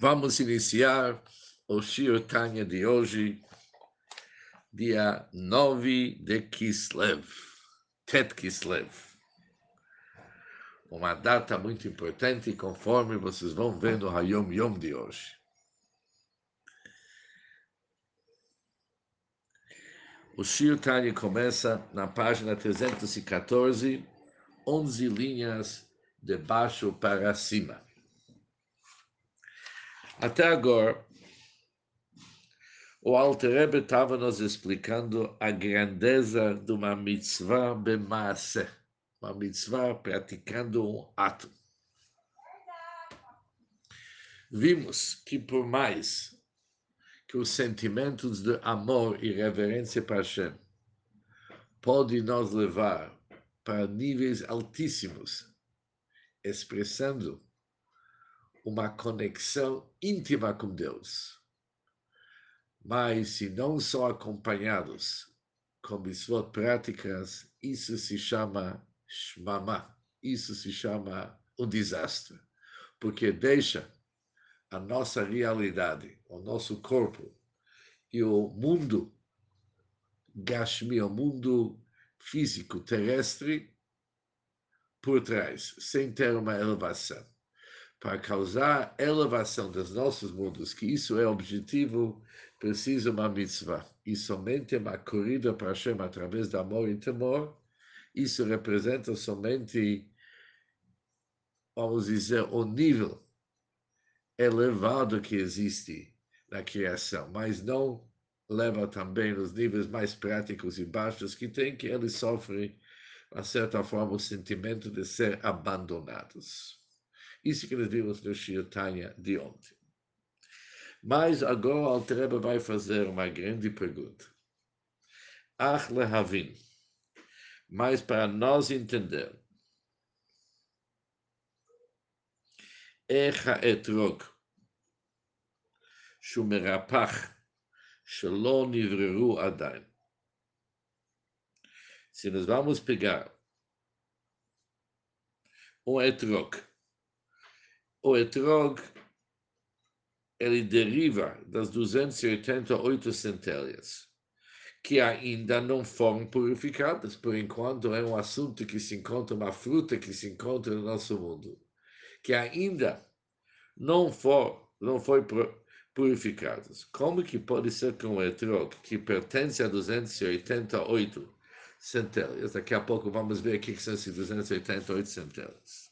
Vamos iniciar o Shir Tanya de hoje, dia 9 de Kislev, Tet Kislev. Uma data muito importante, conforme vocês vão ver no Hayom Yom de hoje. O Shir Tanya começa na página 314, 11 linhas de baixo para cima. Até agora, o Alter Rebbe estava nos explicando a grandeza de uma mitzvah bemaase, uma mitzvah praticando um ato. Vimos que por mais que os sentimentos de amor e reverência para Hashem podem nos levar para níveis altíssimos, expressando uma conexão íntima com Deus. Mas se não são acompanhados com mitzvot práticas, isso se chama shmama, isso se chama um desastre, porque deixa a nossa realidade, o nosso corpo e o mundo gashmi, o mundo físico terrestre por trás, sem ter uma elevação para causar elevação dos nossos mundos, que isso é objetivo, precisa uma mitzvah. E somente uma corrida para Hashem através do amor e temor, isso representa somente, vamos dizer, o nível elevado que existe na criação, mas não leva também os níveis mais práticos e baixos que tem, que eles sofrem, de certa forma, o sentimento de ser abandonados. Isso que nós vimos no Shir Tanya de ontem. Mas agora o Altreba vai fazer uma grande pergunta. Ach lehavin. Mas para nós entender. איך האתרוג שהוא מרפח שלא נבררו עדיין. Se nós vamos pegar um etrog o etrog ele deriva das 288 centelhas, que ainda não foram purificadas. Por enquanto, é um assunto que se encontra, uma fruta que se encontra no nosso mundo, que ainda não, for, não foi purificadas. Como que pode ser que um etrog, que pertence a 288 centelhas, daqui a pouco vamos ver o que são essas 288 centelhas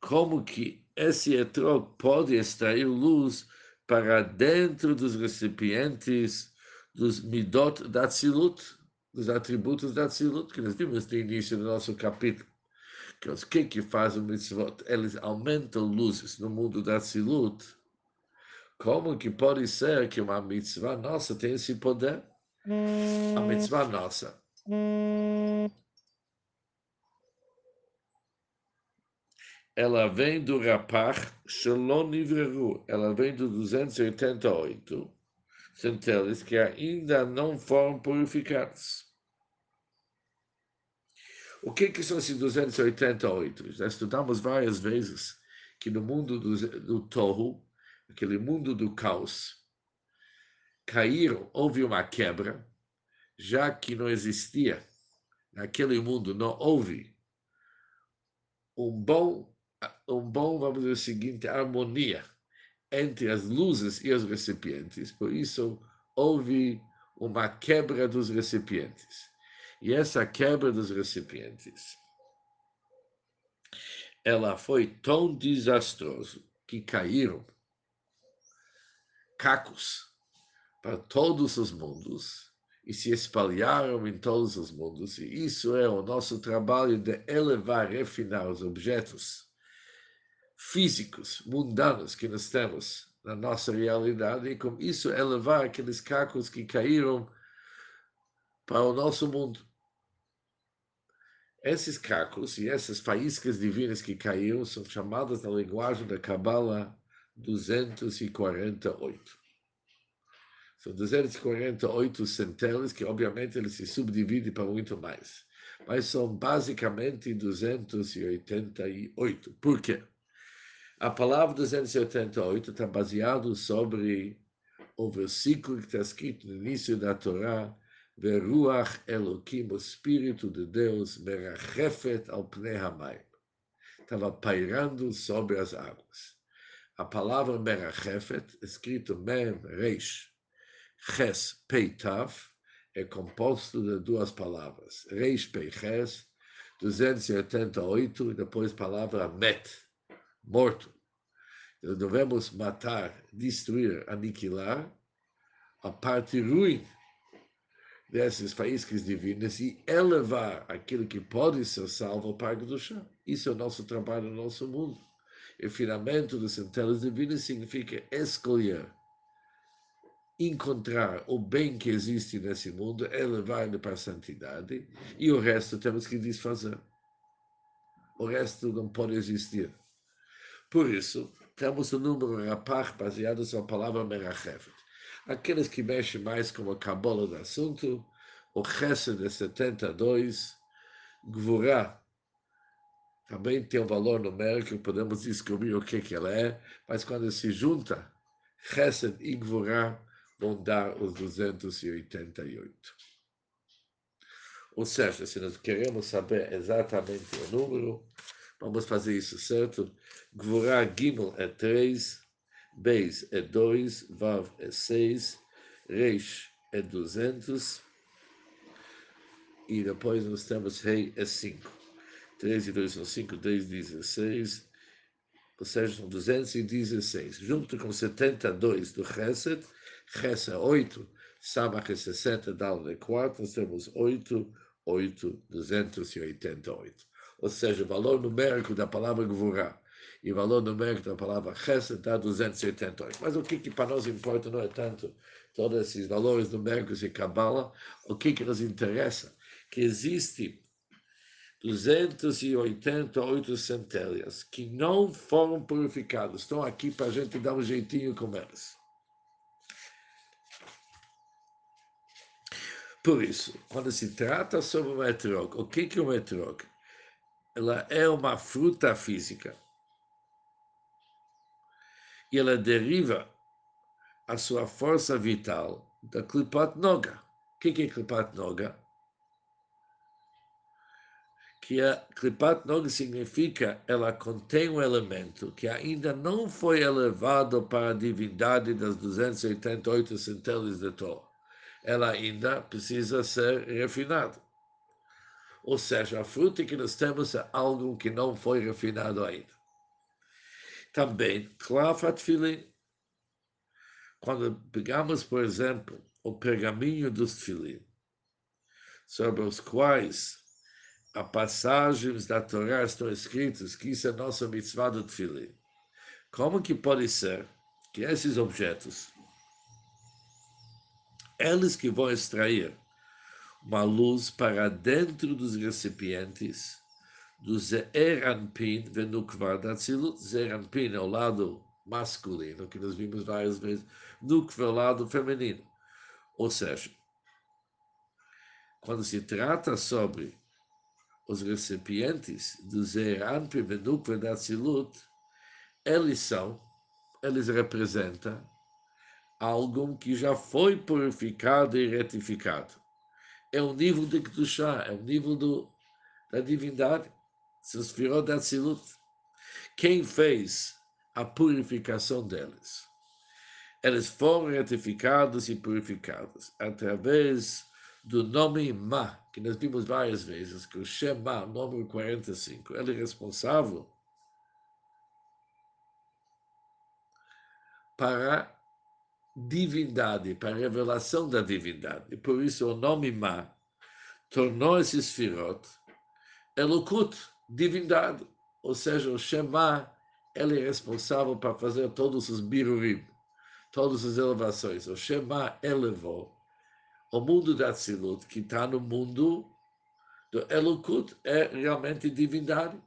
como que esse etrog pode extrair luz para dentro dos recipientes dos midot da tzilut, dos atributos da tzilut, que nós vimos no início do nosso capítulo. Que os que que fazem mitzvot? Eles aumentam luzes no mundo da tzilut. Como que pode ser que uma mitzvah nossa tem esse poder? A mitzvah nossa ela vem do rapaz Shalom Nivreru, ela vem do 288 centelhas que ainda não foram purificados. O que, que são esses 288? Já estudamos várias vezes que no mundo do, do Torro, aquele mundo do caos, caíram, houve uma quebra, já que não existia, naquele mundo não houve um bom um bom, vamos dizer o seguinte, harmonia entre as luzes e os recipientes. Por isso, houve uma quebra dos recipientes. E essa quebra dos recipientes, ela foi tão desastrosa que caíram cacos para todos os mundos e se espalharam em todos os mundos. E isso é o nosso trabalho de elevar, refinar os objetos físicos, mundanos que nós temos na nossa realidade e com isso elevar aqueles cacos que caíram para o nosso mundo. Esses cacos e essas faíscas divinas que caíram são chamadas na linguagem da Kabbalah 248. São 248 centenas que, obviamente, eles se subdividem para muito mais. Mas são basicamente 288. Por quê? A palavra 288 está baseado sobre o versículo que está escrito no início da Torá, Veruach Elohim, o Espírito de Deus, merachefet al pnei. Estava pairando sobre as águas. A palavra merachefet, escrito mem, reish, ches, peitav, é composto de duas palavras. Reish, peiches, 288, e depois palavra met, morto. Nós devemos matar, destruir, aniquilar a parte ruim desses faíscas divinas e elevar aquilo que pode ser salvo para do chão. Isso é o nosso trabalho no nosso mundo. E o finamento das centelas divinas significa escolher, encontrar o bem que existe nesse mundo, elevar-lo para a santidade, e o resto temos que desfazer. O resto não pode existir. Por isso, temos o número rapar baseado na palavra Merachefet. Aqueles que mexem mais com a cabola do assunto, o Chesed de 72, Gvurá, também tem um valor numérico, podemos descobrir o que, que ela é, mas quando se junta, Chesed e Gvurá vão dar os 288. Ou seja, se nós queremos saber exatamente o número, vamos fazer isso certo. Gvurá Gimel é 3, Beis é 2, Vav é 6, Reish é 200, e depois nós temos Rei é 5. 3 e 2 são 5, 10, 16, ou seja, são 216. Junto com 72 do Chesed, Chesed é 8, Samach é 60, Dal é 4, nós temos 8, 8, 288. Ou seja, o valor numérico da palavra Gvurah e o valor numérico da palavra Chesed dá 288. Mas o que, que para nós importa não é tanto todos esses valores numéricos e Kabbalah, o que, que nos interessa? Que existe 288 centelhas que não foram purificadas, estão aqui para a gente dar um jeitinho com elas. Por isso, quando se trata sobre o etrog, o que é o etrog? Ela é uma fruta física e ela deriva a sua força vital da Klipat Noga. O que é Klipat Noga? Que a Klipat Noga significa ela contém um elemento que ainda não foi elevado para a divindade das 288 centelhas de Torah. Ela ainda precisa ser refinada. Ou seja, a fruta que nós temos é algo que não foi refinado ainda. Também, Klafat Filin, quando pegamos, por exemplo, o pergaminho dos Filin, sobre os quais as passagens da Torá estão escritas, que isso é nossa mitzvah do Tfilin. Como que pode ser que esses objetos, eles que vão extrair uma luz para dentro dos recipientes, do Zeranpin Venukvar da. Zeranpin é o lado masculino, que nós vimos várias vezes, Nukva é o lado feminino. Ou seja, quando se trata sobre os recipientes do Zeranpin Venukvar da eles são, eles representam algo que já foi purificado e retificado. É o nível de Kedushá, é o nível do, da divindade. Sefirot da Tzilut. Quem fez a purificação deles? Eles foram retificados e purificados através do nome Ma, que nós vimos várias vezes, que o Shema, número 45, ele é responsável para divindade, para a revelação da divindade. Por isso o nome Ma tornou esse Sfirot Elokut, divindade. Ou seja, o Shema, ele é responsável para fazer todos os birurim, todas as elevações. O Shema elevou o mundo da Tzilut, que está no mundo do Elokut, é realmente divindade.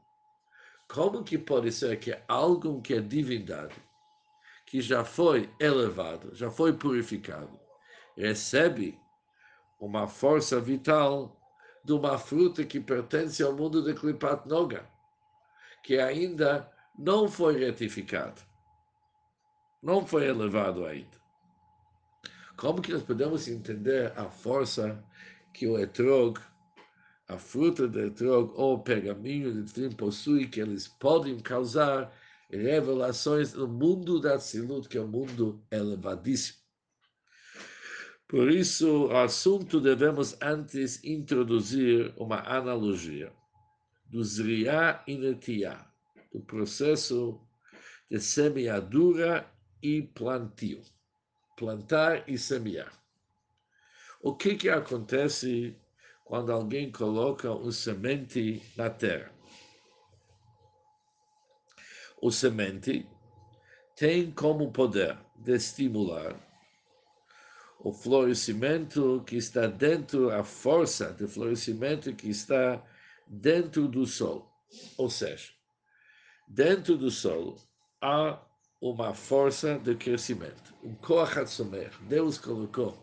Como que pode ser que algo que é divindade, que já foi elevado, já foi purificado, recebe uma força vital de uma fruta que pertence ao mundo de Klipat Noga, que ainda não foi retificado, não foi elevado ainda. Como que nós podemos entender a força que o etrog, a fruta do etrog ou o pergaminho de Trim possui, que eles podem causar revelações no mundo da Tzilut, que é um mundo elevadíssimo. Por isso, o assunto devemos antes introduzir uma analogia do Zriá e Netiá, do processo de semeadura e plantio. Plantar e semear. O que, que acontece quando alguém coloca um semente na terra? O semente tem como poder de estimular o florescimento que está dentro, a força de florescimento que está dentro do sol. Ou seja, dentro do solo há uma força de crescimento, um Koachatzomer. Deus colocou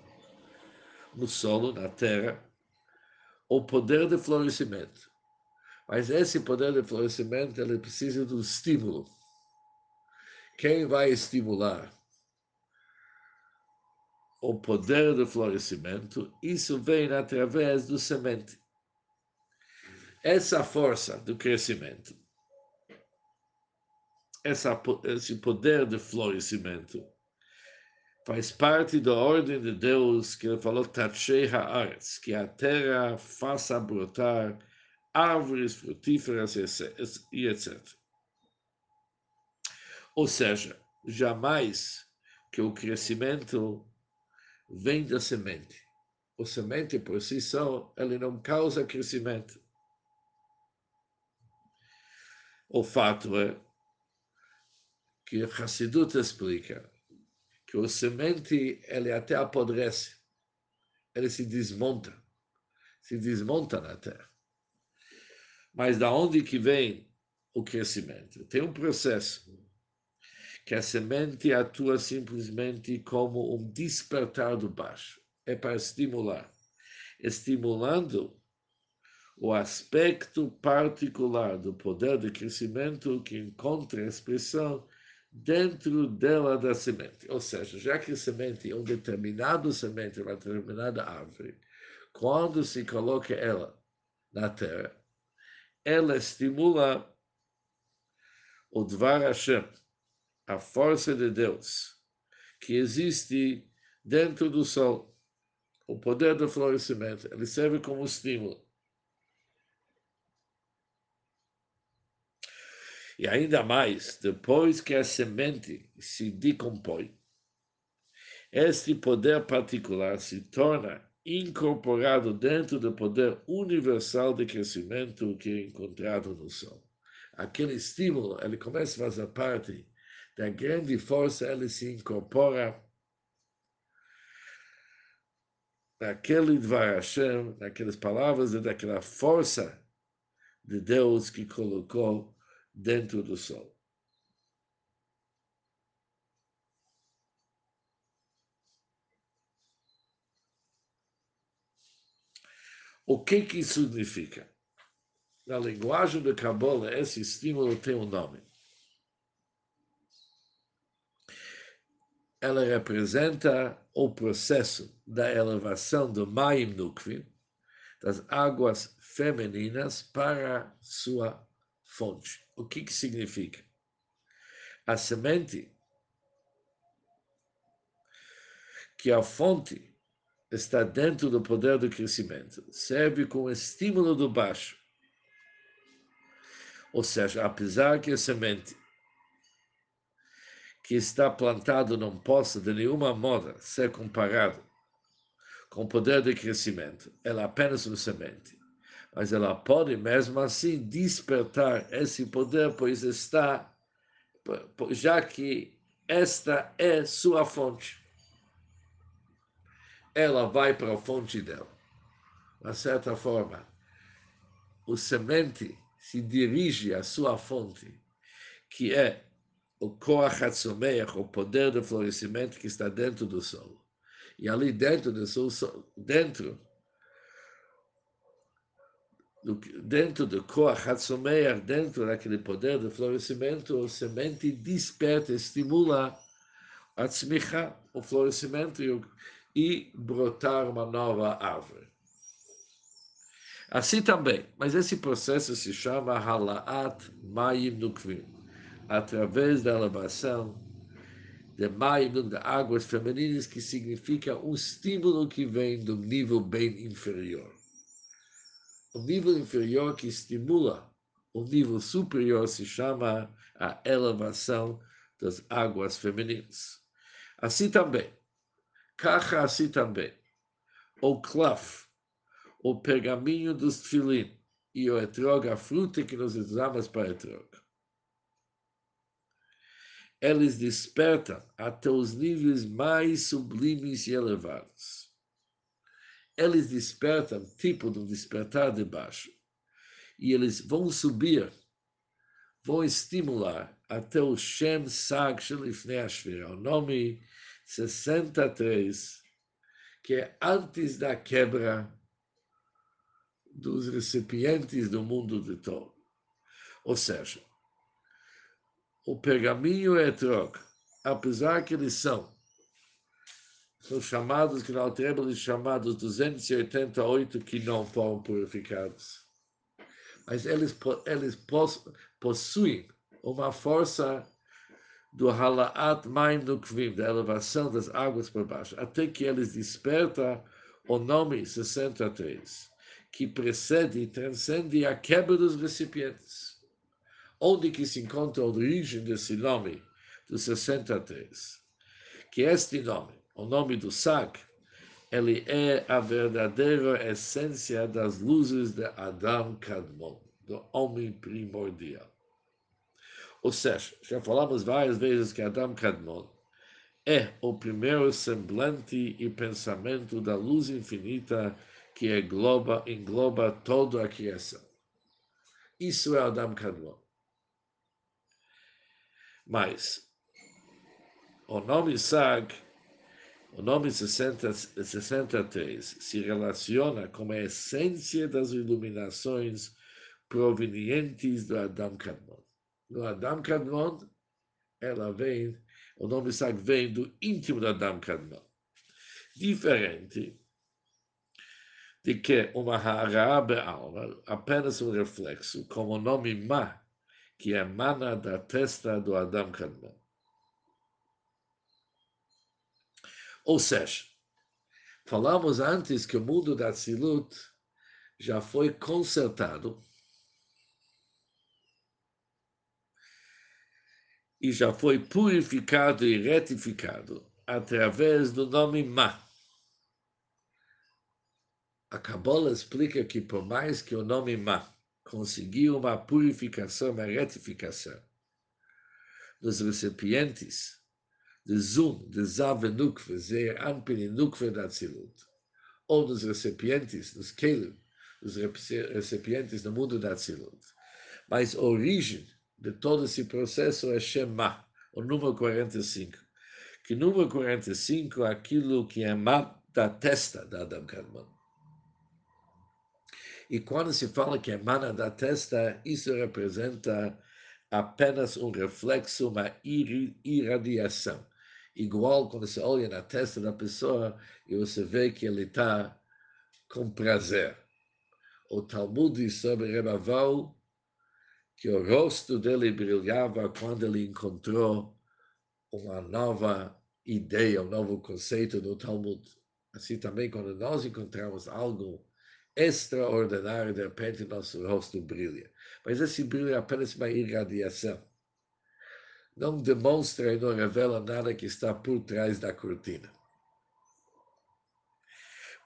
no solo, na terra, o poder de florescimento. Mas esse poder de florescimento ele precisa de um estímulo. Quem vai estimular o poder do florescimento, isso vem através do semente. Essa força do crescimento, essa, esse poder de florescimento, faz parte da ordem de Deus que ele falou, Tachei Haaretz, que a terra faça brotar árvores frutíferas e etc. Ou seja, jamais que o crescimento vem da semente. O semente por si só, ele não causa crescimento. O fato é que Hassidut explica que o semente, ele até apodrece, ele se desmonta, se desmonta na terra. Mas da onde que vem o crescimento? Tem um processo que a semente atua simplesmente como um despertar do baixo. É para estimular. Estimulando o aspecto particular do poder de crescimento que encontra expressão dentro dela da semente. Ou seja, já que a semente é um determinado semente, uma determinada árvore, quando se coloca ela na terra, ela estimula o Dvar Hashem, a força de Deus que existe dentro do sol, o poder do florescimento, ele serve como estímulo. E ainda mais, depois que a semente se decompõe, este poder particular se torna incorporado dentro do poder universal de crescimento que é encontrado no Sol. Aquele estímulo, ele começa a fazer parte da grande força, ele se incorpora naquele Dvar Hashem, naquelas palavras, daquela força de Deus que colocou dentro do sol. O que que significa? Na linguagem do Kabbalah, esse estímulo tem um nome. Ela representa o processo da elevação do Maim Nukvim, das águas femininas, para sua fonte. O que, que significa? A semente, que a fonte está dentro do poder do crescimento, serve como estímulo do baixo. Ou seja, apesar que a semente que está plantado não possa de nenhuma moda ser comparado com o poder de crescimento. Ela é apenas uma semente. Mas ela pode, mesmo assim, despertar esse poder, pois está, já que esta é sua fonte. Ela vai para a fonte dela. De certa forma, o semente se dirige à sua fonte, que é o Koach o poder do florescimento que está dentro do solo. E ali dentro do solo, dentro dentro do Koach dentro daquele poder do florescimento, a semente desperta, estimula a tzmicha, o florescimento e brotar uma nova árvore. Assim também, mas esse processo se chama Halaat Mayim Nukvim, através da elevação de Mayim, de águas femininas, que significa um estímulo que vem do nível bem inferior. O nível inferior que estimula o nível superior se chama a elevação das águas femininas. Assim também, caja assim também, o claf, o pergaminho dos tefilin e o etrog, a fruta que nós usamos para etrog. Eles despertam até os níveis mais sublimes e elevados. Eles despertam tipo um despertar de baixo. E eles vão subir, vão estimular até o Shem Sag Shelifnei Ashvira, o nome 63, que é antes da quebra dos recipientes do mundo de Tom. Ou seja, o pergaminho é troca, apesar que eles são, são chamados, que na Altreba eles chamados 288 que não foram purificados. Mas eles, eles possuem uma força do halaat maim no kvim, da elevação das águas para baixo, até que eles despertam o nome 63 que precede e transcende a quebra dos recipientes, onde que se encontra a origem desse nome, do 63. Que este nome, o nome do sac, ele é a verdadeira essência das luzes de Adam Kadmon, do homem primordial. Ou seja, já falamos várias vezes que Adam Kadmon é o primeiro semblante e pensamento da luz infinita que engloba, engloba toda a criação. Isso é Adam Kadmon. Mas o nome Sag, o nome 60, 63, se relaciona com a essência das iluminações provenientes do Adam Kadmon. No Adam Kadmon, ela vem, o nome Sag vem do íntimo do Adam Kadmon. Diferente de que uma Harabe alma apenas um reflexo, como o nome Ma, que emana da testa do Adam Kadmon. Ou seja, falamos antes que o mundo da Tzilut já foi consertado e já foi purificado e retificado através do nome Ma a Kabbalah explica que por mais que o nome Ma conseguiu uma purificação, uma retificação dos recipientes de Zum, de Zav Nukve, Zeir Anpin e Nukve da Tzilut, ou dos recipientes, dos Kelim, dos recipientes do mundo da Tzilut. Mas a origem de todo esse processo é Shema, o número 45. Que número 45 é aquilo que é Ma da testa da Adam Kadmon. E quando se fala que emana da testa, isso representa apenas um reflexo, uma irradiação. Igual quando você olha na testa da pessoa e você vê que ele está com prazer. O Talmud diz sobre Rebaval que o rosto dele brilhava quando ele encontrou uma nova ideia, um novo conceito do Talmud. Assim também, quando nós encontramos algo extraordinário, de repente nosso rosto brilha. Mas esse brilho é apenas uma irradiação. Não demonstra e não revela nada que está por trás da cortina.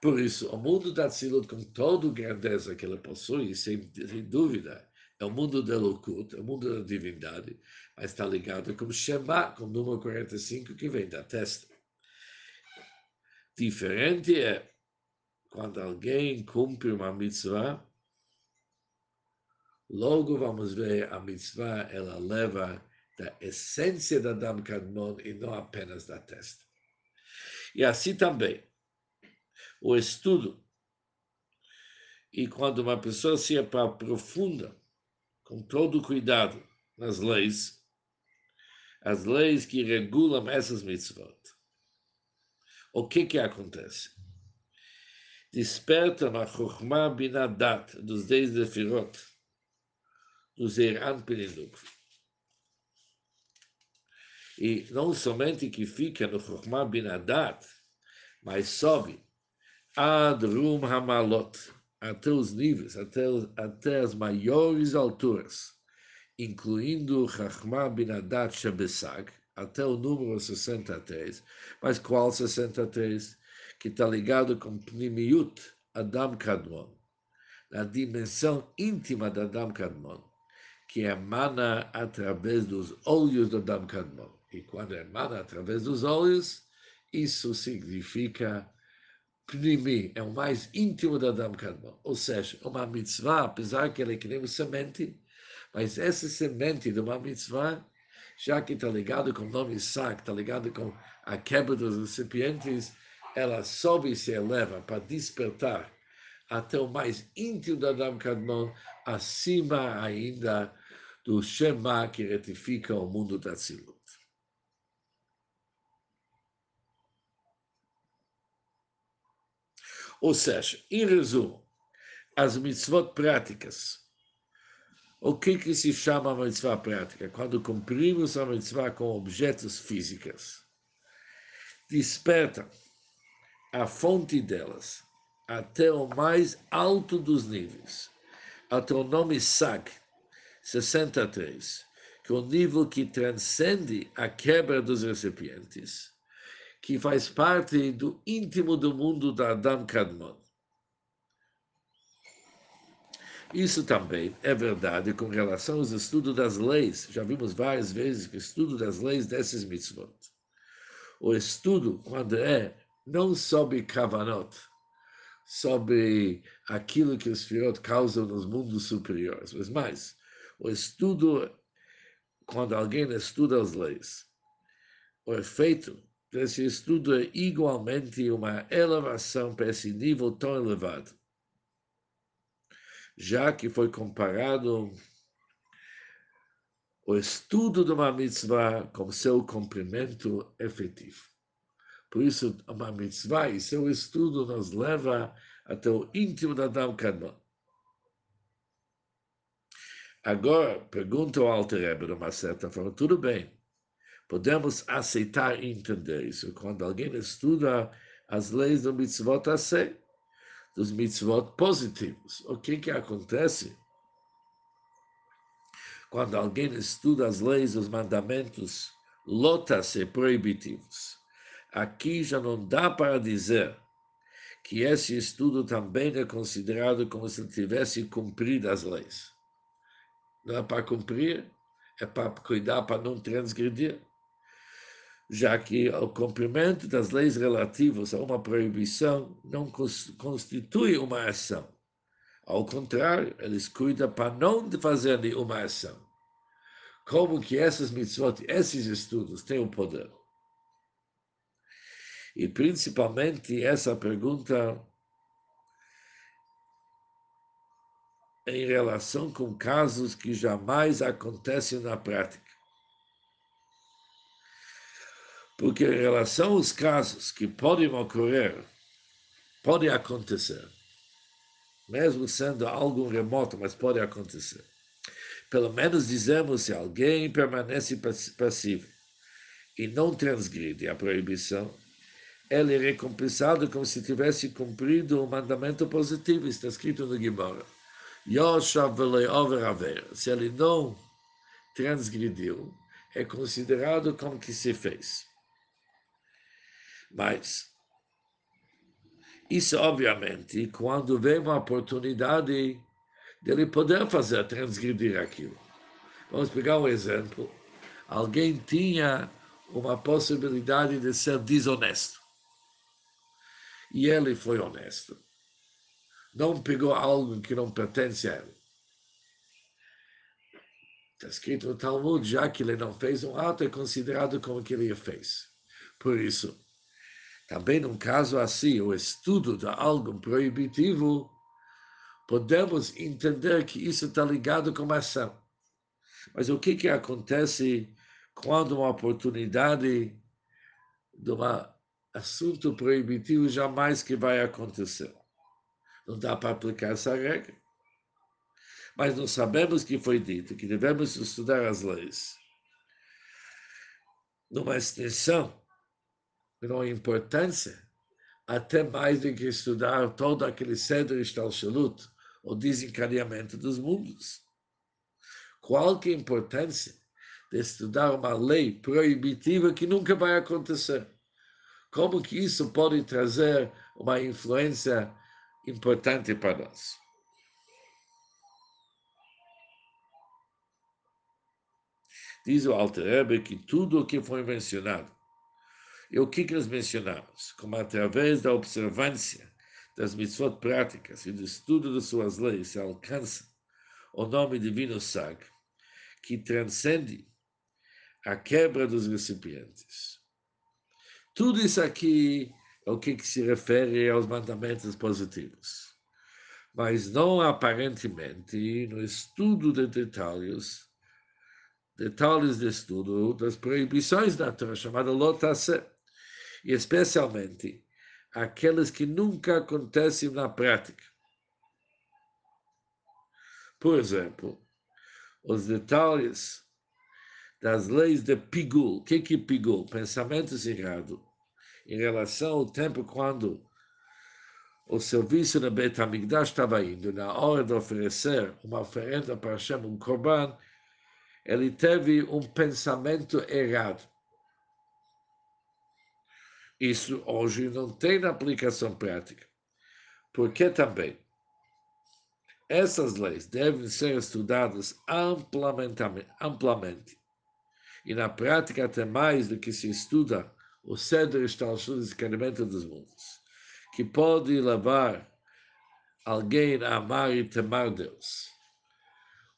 Por isso, o mundo da Tzilut, com toda a grandeza que ele possui, sem, sem dúvida, é o mundo da loucura, é o mundo da divindade, mas está ligado com Shema, com o número 45, que vem da testa. Diferente é quando alguém cumpre uma mitzvah, logo vamos ver a mitzvah, ela leva da essência da Dam Kadmon e não apenas da testa. E assim também, o estudo E quando uma pessoa se aprofunda com todo cuidado nas leis, as leis que regulam essas mitzvot, o que que acontece? Desperta na Chokhmah Binadat dos dez Defirot, do Zeran Pelinuk. E não somente que fica no Chokhmah Binadat, mas sobe ad rum hamalot, até os níveis, até, até as maiores alturas, incluindo Chokhmah Binadat Shebesag, até o número 63. Mas qual 63? Que está ligado com Pnimiut Adam Kadmon, na dimensão íntima da Adam Kadmon, que emana através dos olhos do Adam Kadmon. E quando emana através dos olhos, isso significa Pnimi, é o mais íntimo da Adam Kadmon. Ou seja, uma mitzvah, apesar que ela é que nem semente, mas essa semente de uma mitzvah já que está ligado com o nome Isaac, está ligado com a quebra dos recipientes, ela sobe e se eleva para despertar até o mais íntimo da Adam Kadmon, acima ainda do Shema que retifica o mundo da Tzilut. Ou seja, em resumo, as mitzvot práticas o que, que se chama mitzvah prática? Quando cumprimos a mitzvah com objetos físicos. Desperta a fonte delas até o mais alto dos níveis, até o nome Sag, 63, que é o nível que transcende a quebra dos recipientes, que faz parte do íntimo do mundo da Adam Kadmon. Isso também é verdade com relação aos estudos das leis. Já vimos várias vezes que o estudo das leis desses mitzvot. O estudo, quando é não sobre kavanot, sobre aquilo que os firot causam nos mundos superiores, mas mais, o estudo, quando alguém estuda as leis, o efeito desse estudo é igualmente uma elevação para esse nível tão elevado já que foi comparado o estudo de uma mitzvah com seu cumprimento efetivo. Por isso, uma mitzvah e seu estudo nos leva até o íntimo da Adam Kadmon. Agora, pergunta o Alter Rebbe de uma certa forma, tudo bem, podemos aceitar e entender isso. Quando alguém estuda as leis do mitzvot a ser, dos mitzvot positivos. O que, que acontece? Quando alguém estuda as leis, os mandamentos, lota-se proibitivos. Aqui já não dá para dizer que esse estudo também é considerado como se tivesse cumprido as leis. Não é para cumprir, é para cuidar para não transgredir já que o cumprimento das leis relativas a uma proibição não constitui uma ação. Ao contrário, eles cuidam para não fazer nenhuma ação. Como que essas mitzvot, esses estudos têm o poder? E principalmente essa pergunta em relação com casos que jamais acontecem na prática. Porque em relação aos casos que podem ocorrer, pode acontecer, mesmo sendo algo remoto, mas pode acontecer. Pelo menos dizemos se alguém permanece passivo e não transgride a proibição, ele é recompensado como se tivesse cumprido o mandamento positivo, está escrito no Gimora. Se ele não transgrediu, é considerado como que se fez. Mas isso, obviamente, quando vem uma oportunidade dele poder fazer, transgredir aquilo. Vamos pegar um exemplo. Alguém tinha uma possibilidade de ser desonesto. E ele foi honesto. Não pegou algo que não pertence a ele. Está escrito no Talmud, já que ele não fez um ato, é considerado como que ele fez. Por isso, também num caso assim, o estudo de algo proibitivo, podemos entender que isso está ligado com a ação. Mas o que, que acontece quando uma oportunidade de um assunto proibitivo jamais que vai acontecer? Não dá para aplicar essa regra. Mas nós sabemos que foi dito que devemos estudar as leis numa extensão, numa importância, até mais do que estudar todo aquele cedro Stalshalut, o desencadeamento dos mundos. Qual que é a importância de estudar uma lei proibitiva que nunca vai acontecer? Como que isso pode trazer uma influência importante para nós? Diz o Alter Rebbe que tudo o que foi mencionado, e o que, nós mencionamos? Como através da observância das mitzvot práticas e do estudo de suas leis se alcança o nome divino sacro, que transcende a quebra dos recipientes. Tudo isso aqui é o que, se refere aos mandamentos positivos. Mas não aparentemente no estudo de detalhes, detalhes de estudo das proibições da Torá, chamada Lotase, e especialmente aqueles que nunca acontecem na prática. Por exemplo, os detalhes das leis de Pigul. O que é Pigul? Pensamentos errados em relação ao tempo quando o serviço na Bet HaMikdash estava indo, na hora de oferecer uma oferenda para Hashem, um korban, ele teve um pensamento errado. Isso hoje não tem aplicação prática. Porque também essas leis devem ser estudadas amplamente, amplamente. E na prática, até mais do que se estuda o cedro estalchut de escaneamento dos mundos, que pode levar alguém a amar e temar Deus.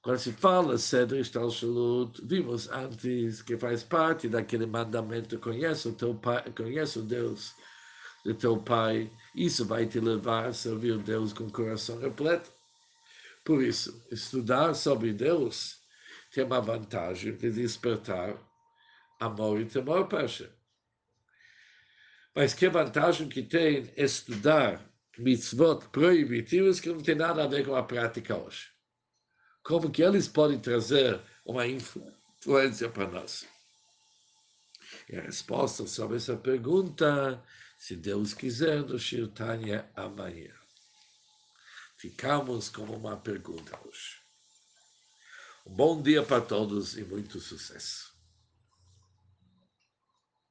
Quando se fala cedro estalchut, vimos antes que faz parte daquele mandamento, conheça o teu pai, conheça Deus do teu pai, isso vai te levar a servir Deus com o coração repleto. Por isso, estudar sobre Deus tem uma vantagem de despertar amor e temor para Hashem. Mas que vantagem que tem estudar mitzvot proibitivos que não tem nada a ver com a prática hoje? Como que eles podem trazer uma influência para nós? E a resposta sobre essa pergunta, se Deus quiser, no Shirtanya amanhã. Ficamos com uma pergunta hoje. Bom dia para todos e muito sucesso.